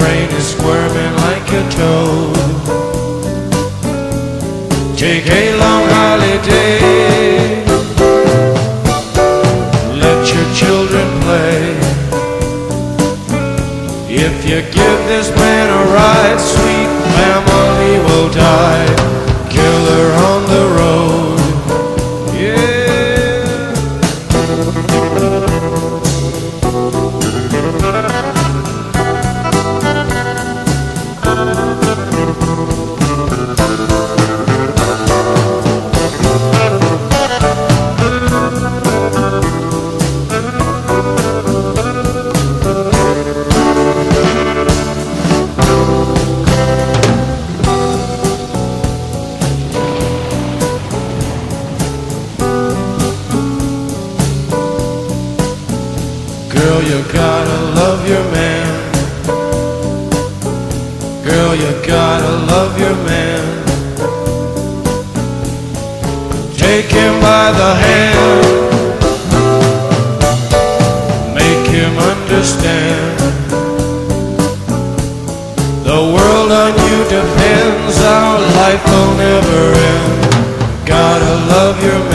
Brain is squirming like a toad. Take a long holiday. Let your children play. If you give this man a ride, sweet family will die. Killer on the road. Life will never end. Gotta love your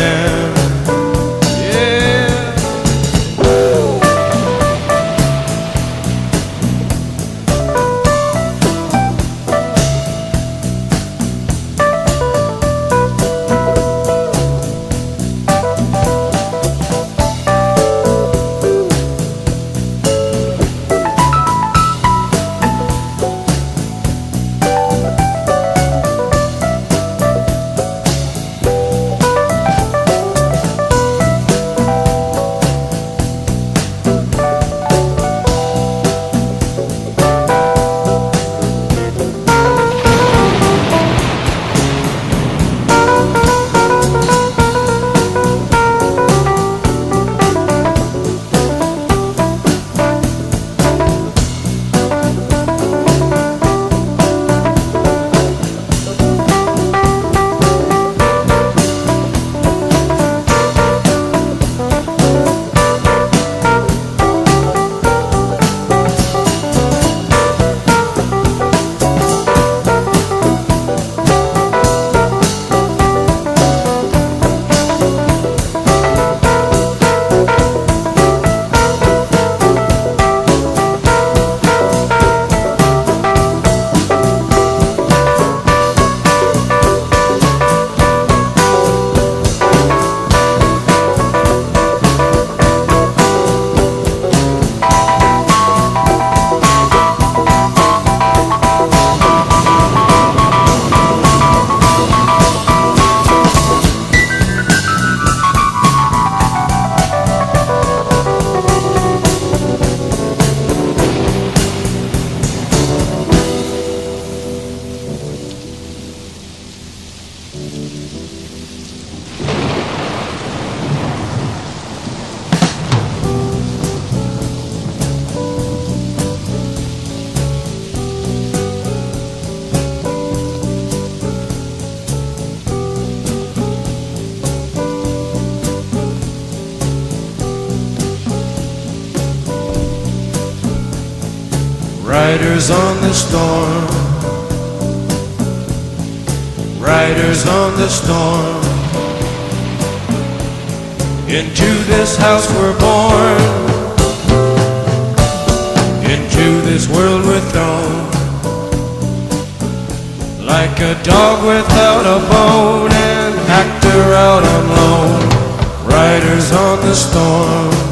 out on loan. Riders on the storm.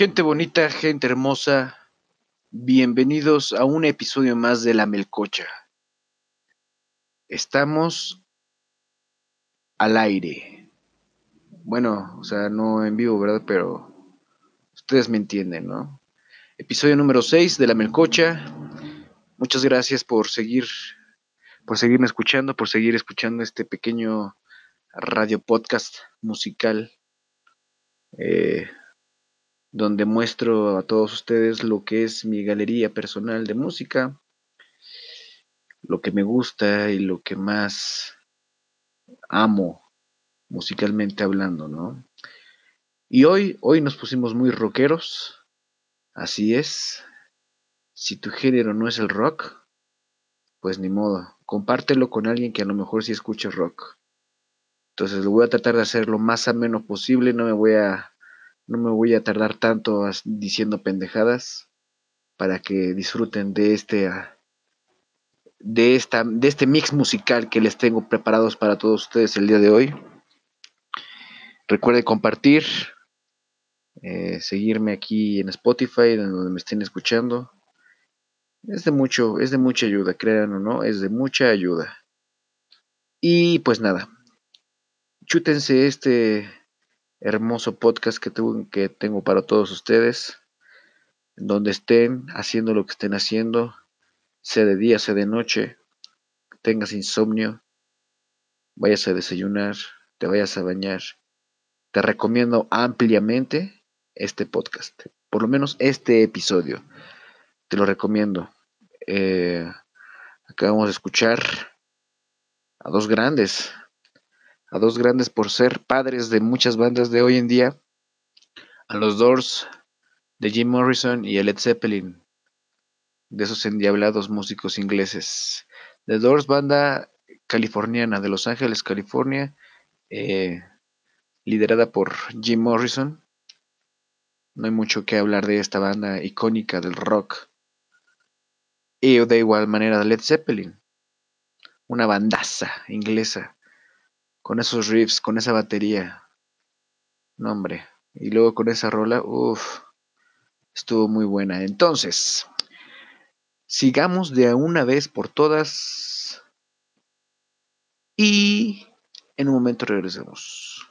Gente bonita, gente hermosa, bienvenidos a un episodio más de La Melcocha. Estamos al aire. Bueno, o sea, no en vivo, ¿verdad? Pero ustedes me entienden, ¿no? Episodio número 6 de La Melcocha. Muchas gracias por seguir, por seguirme escuchando, por seguir escuchando este pequeño radio podcast musical. Eh, donde muestro a todos ustedes lo que es mi galería personal de música, lo que me gusta y lo que más amo musicalmente hablando, ¿no? Y hoy, hoy nos pusimos muy rockeros, así es. Si tu género no es el rock, pues ni modo, compártelo con alguien que a lo mejor sí escuche rock. Entonces lo voy a tratar de hacer lo más ameno posible, no me voy a no me voy a tardar tanto diciendo pendejadas para que disfruten de este ah, de esta de este mix musical que les tengo preparados para todos ustedes el día de hoy. Recuerden compartir, eh, seguirme aquí en Spotify, donde me estén escuchando. Es de mucho, es de mucha ayuda, crean o no, es de mucha ayuda. Y pues nada, chútense este hermoso podcast que tengo, para todos ustedes. Donde estén haciendo lo que estén haciendo, sea de día, sea de noche, tengas insomnio, vayas a desayunar, te vayas a bañar. Te recomiendo ampliamente este podcast, por lo menos este episodio. Te lo recomiendo. Eh, acabamos de escuchar a dos grandes, a dos grandes por ser padres de muchas bandas de hoy en día, a los Doors de Jim Morrison y a Led Zeppelin, de esos endiablados músicos ingleses. The Doors, banda californiana de Los Ángeles, California, eh, liderada por Jim Morrison. No hay mucho que hablar de esta banda icónica del rock. Y de igual manera Led Zeppelin, una bandaza inglesa, con esos riffs, con esa batería. No, hombre. Y luego con esa rola, uff, estuvo muy buena. Entonces, sigamos de una vez por todas. Y En un momento regresamos.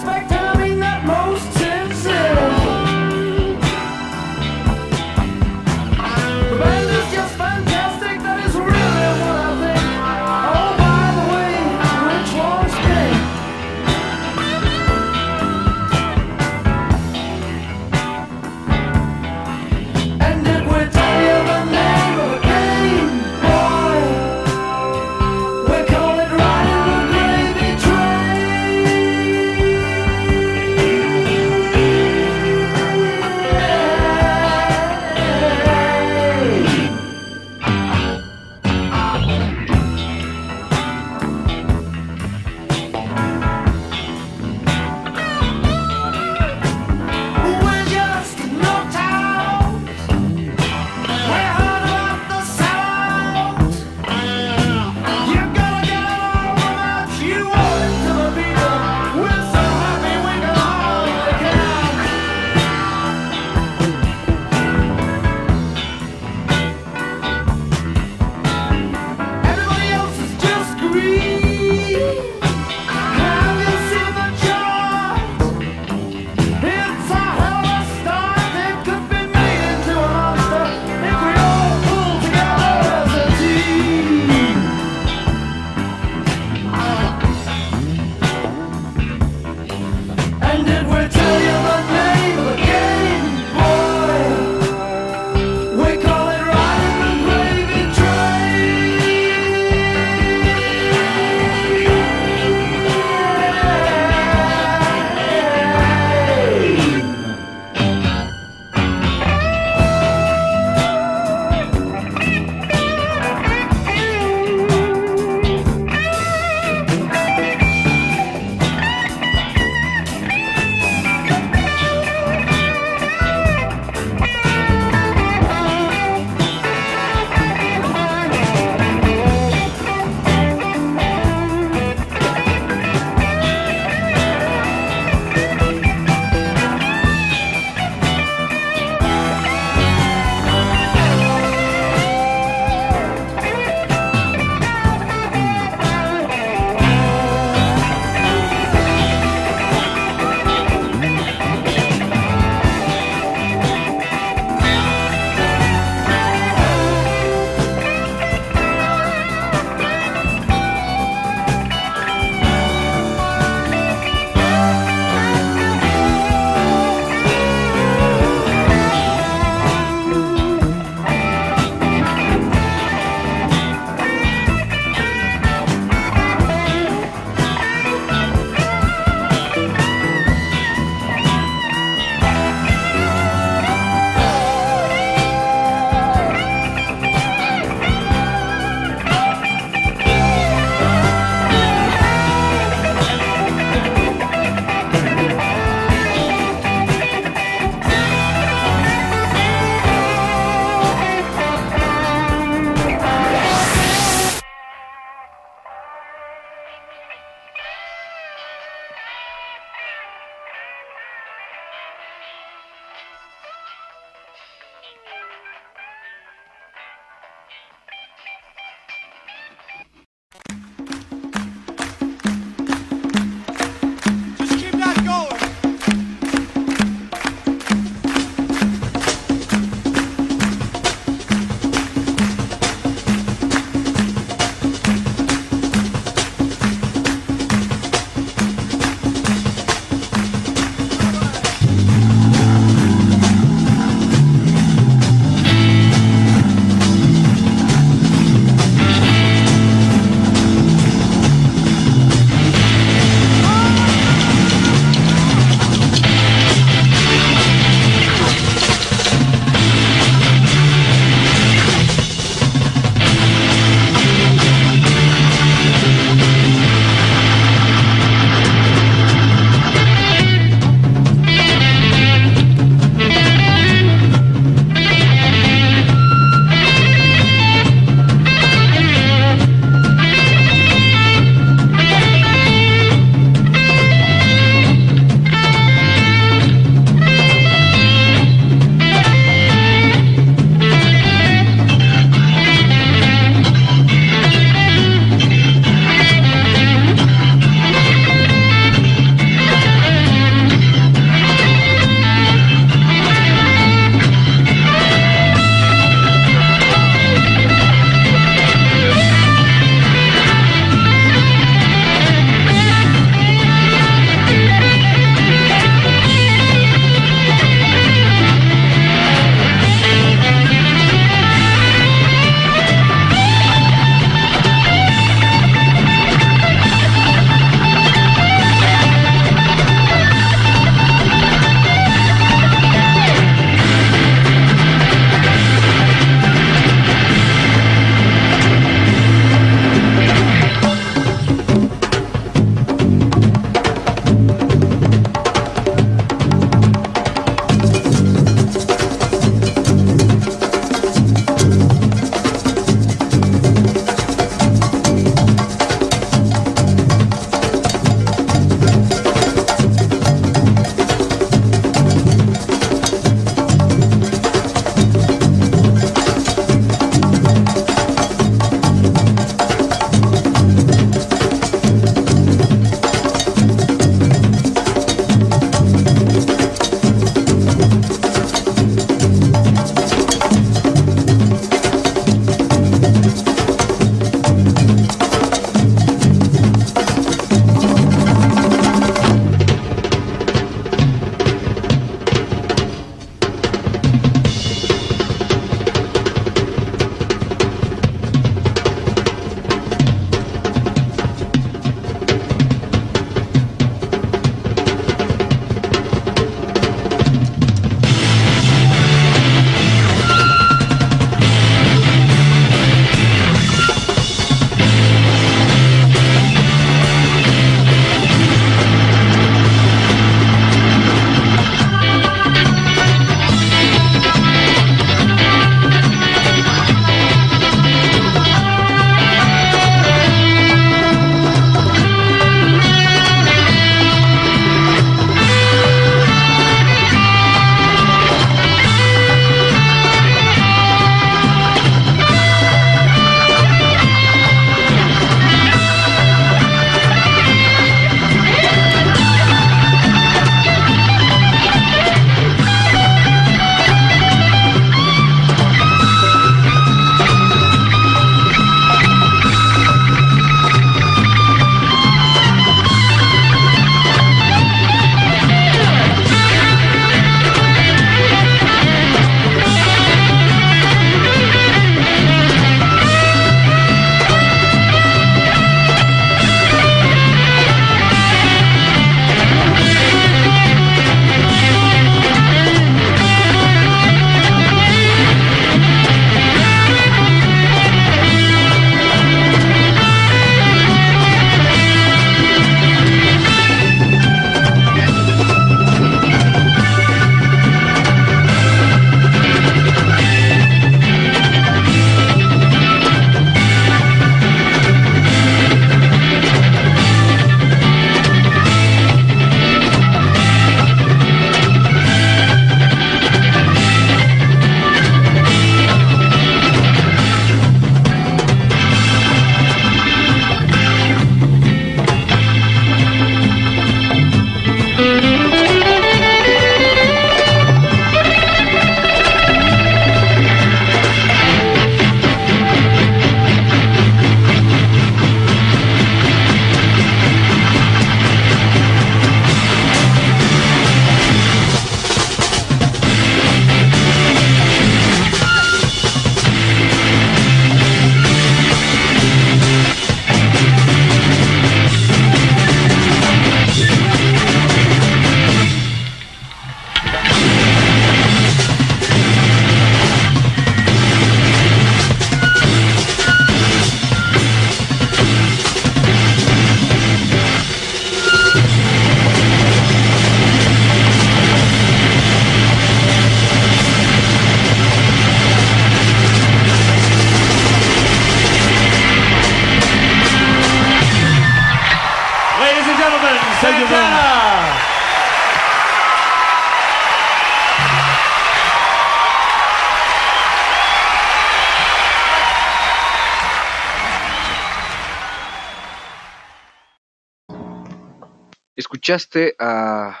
Escuchaste a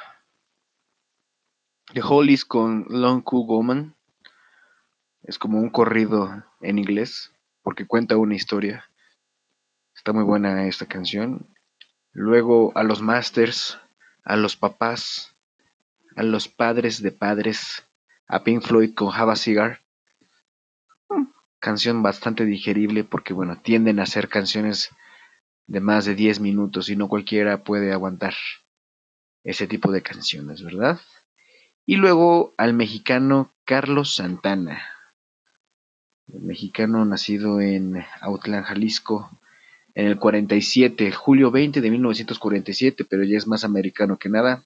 The Hollies con Long Cool Woman. Es como un corrido en inglés porque cuenta una historia. Está muy buena esta canción. Luego a los Masters, a los papás, a los padres de padres, a Pink Floyd con Have a Cigar. Canción bastante digerible porque bueno, tienden a ser canciones de más de 10 minutos y no cualquiera puede aguantar ese tipo de canciones, ¿verdad? Y luego al mexicano Carlos Santana, el mexicano nacido en Autlán, Jalisco, en el 47, julio 20 de 1947, pero ya es más americano que nada.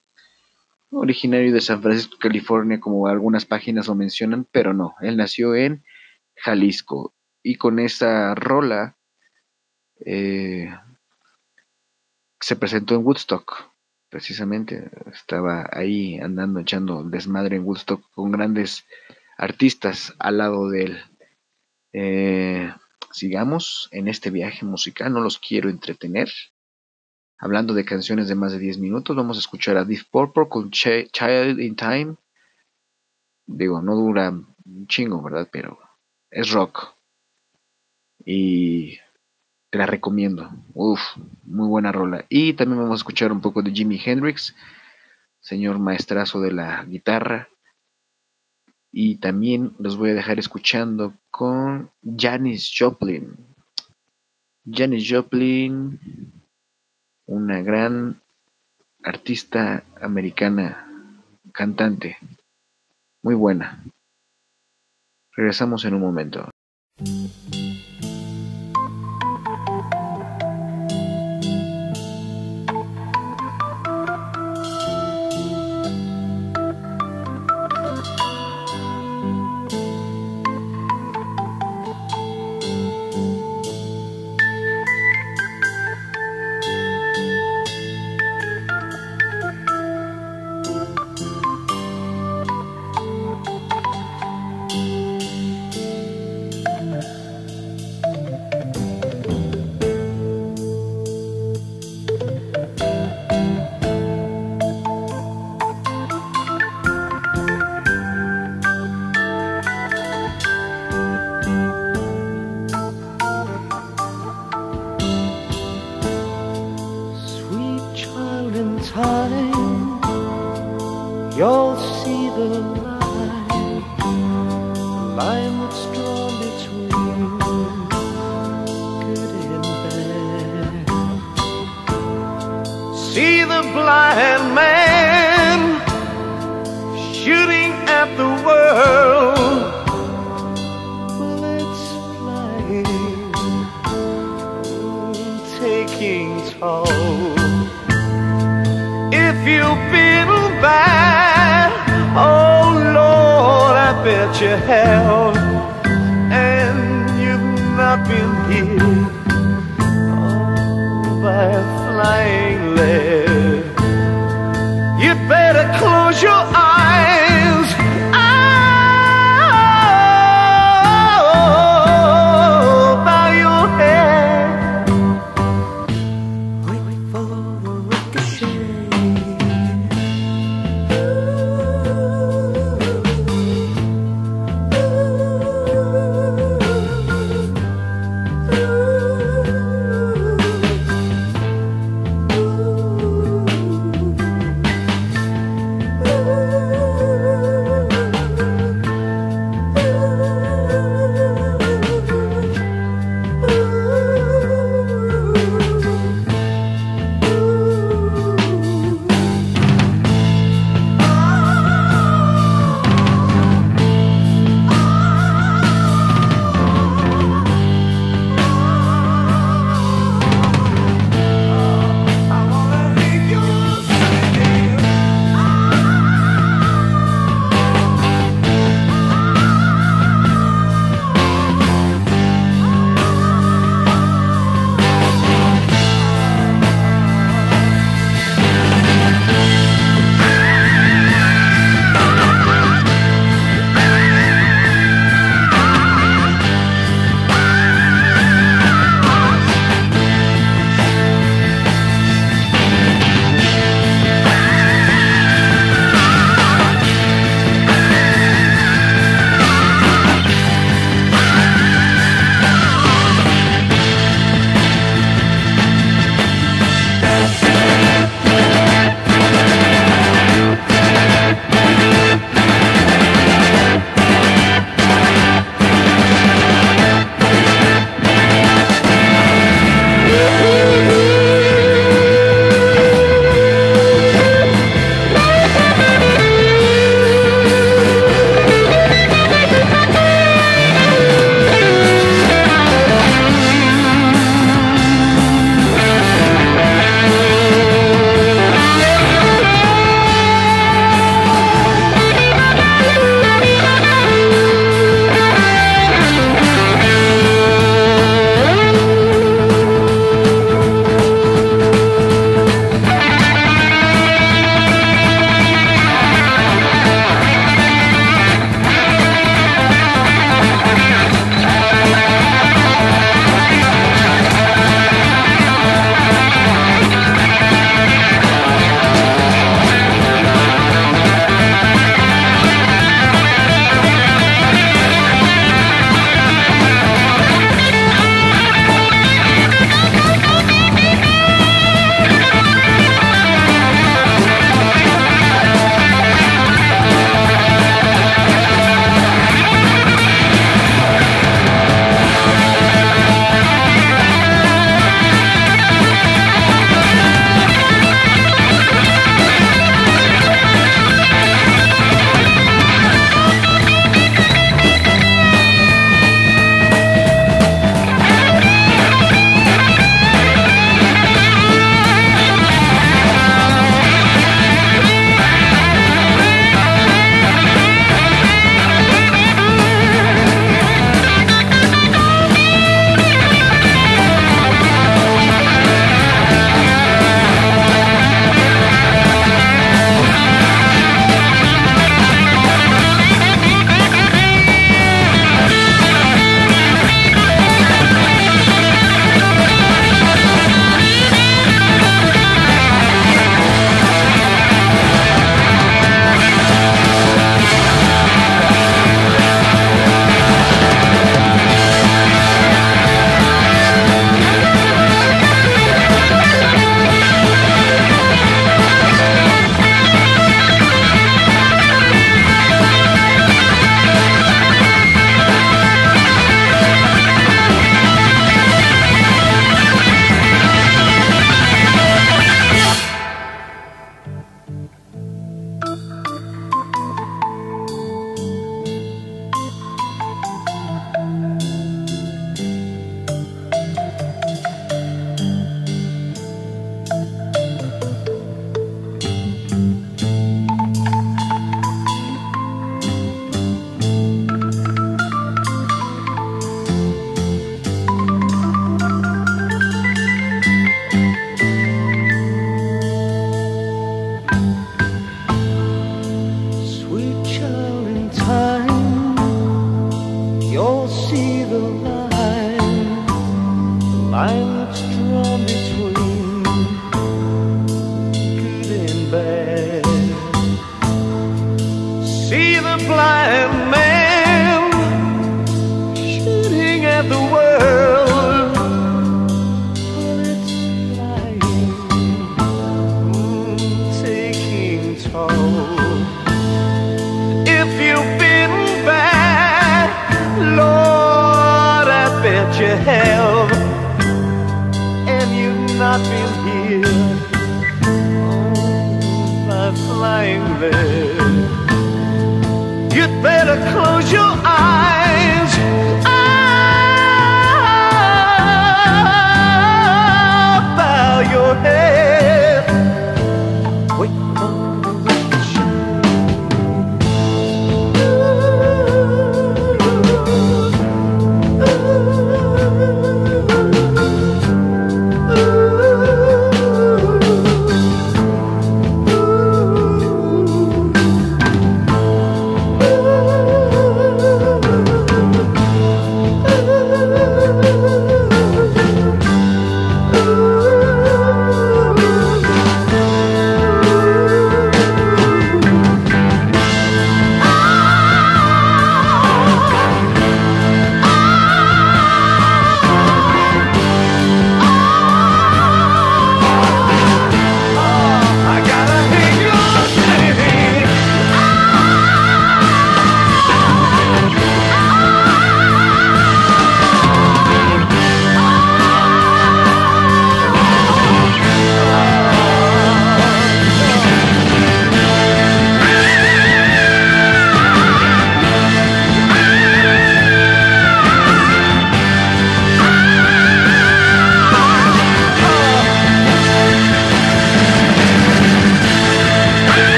Originario de San Francisco, California, como algunas páginas lo mencionan, pero no, él nació en Jalisco. Y con esa rola eh, se presentó en Woodstock, precisamente. Estaba ahí andando echando desmadre en Woodstock con grandes artistas al lado de él. Eh, sigamos en este viaje musical, no los quiero entretener. Hablando de canciones de más de 10 minutos, vamos a escuchar a Deep Purple con Child in Time. Digo, no dura un chingo, ¿verdad? Pero es rock. Y la recomiendo. Uf, muy buena rola. Y también vamos a escuchar un poco de Jimi Hendrix, señor maestrazo de la guitarra. Y también los voy a dejar escuchando con Janis Joplin. Janis Joplin, una gran artista americana, cantante, muy buena. Regresamos en un momento.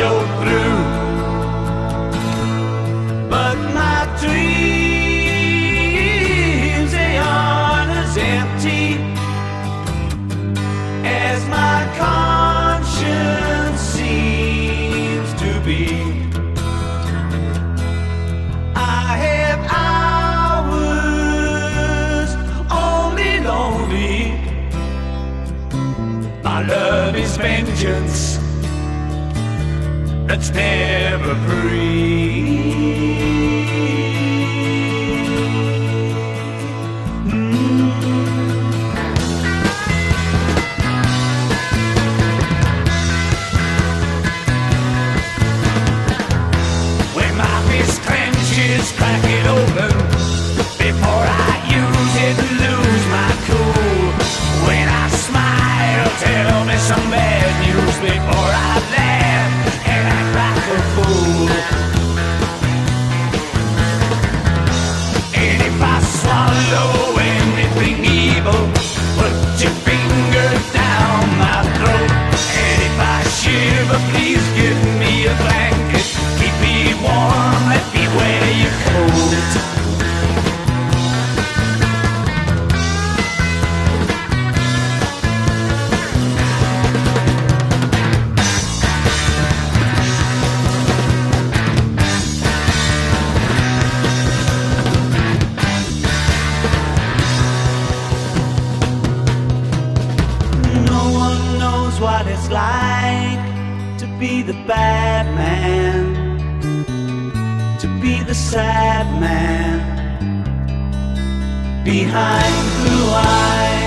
show. never free. like to be the bad man, to be the sad man behind blue eyes.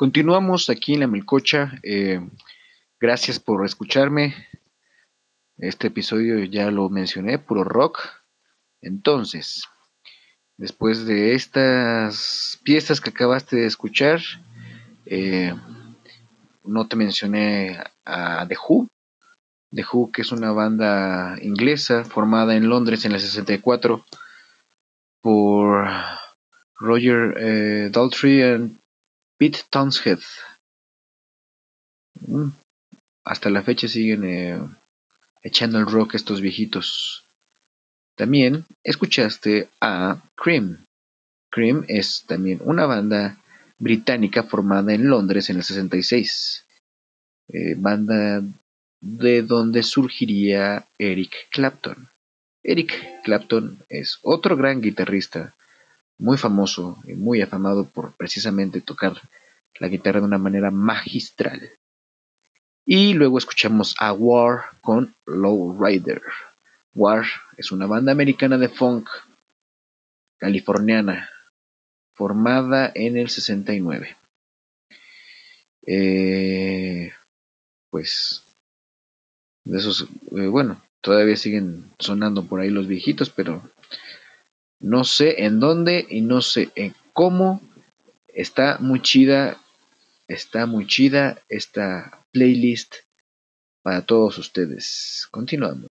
Continuamos aquí en la Melcocha. eh, gracias por escucharme. Este episodio ya lo mencioné, puro rock. Entonces, después de estas piezas que acabaste de escuchar, eh, no te mencioné a The Who. The Who, que es una banda inglesa formada en Londres en el 64 por Roger eh, Daltrey Pete Townshend. Mm, Hasta la fecha siguen eh, echando el rock estos viejitos. También escuchaste a Cream. Cream es también una banda británica formada en Londres en el 66. Eh, banda de donde surgiría Eric Clapton. Eric Clapton es otro gran guitarrista, muy famoso y muy afamado por precisamente tocar la guitarra de una manera magistral. Y luego escuchamos a War con Lowrider. War es una banda americana de funk californiana formada en el 69. Eh, pues de esos, eh, bueno, todavía siguen sonando por ahí los viejitos, pero no sé en dónde y no sé en cómo. Está muy chida, está muy chida esta playlist para todos ustedes. Continuamos.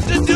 to do.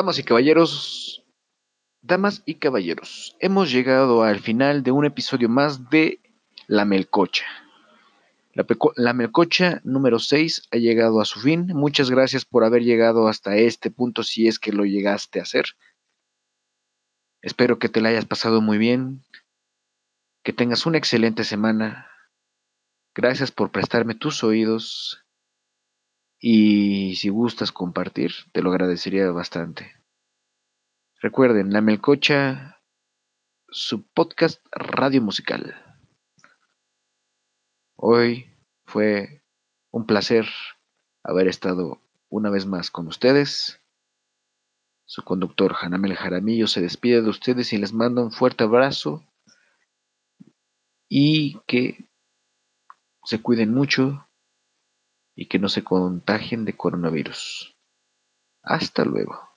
Damas y caballeros, damas y caballeros, hemos llegado al final de un episodio más de La Melcocha. La, la Melcocha número 6 ha llegado a su fin. Muchas gracias por haber llegado hasta este punto si es que lo llegaste a hacer. Espero que te la hayas pasado muy bien, que tengas una excelente semana. Gracias por prestarme tus oídos y si gustas compartir, te lo agradecería bastante. Recuerden, La Melcocha, su podcast radio musical. Hoy fue un placer haber estado una vez más con ustedes. Su conductor Hanamel Jaramillo se despide de ustedes y les manda un fuerte abrazo y que se cuiden mucho y que no se contagien de coronavirus. Hasta luego.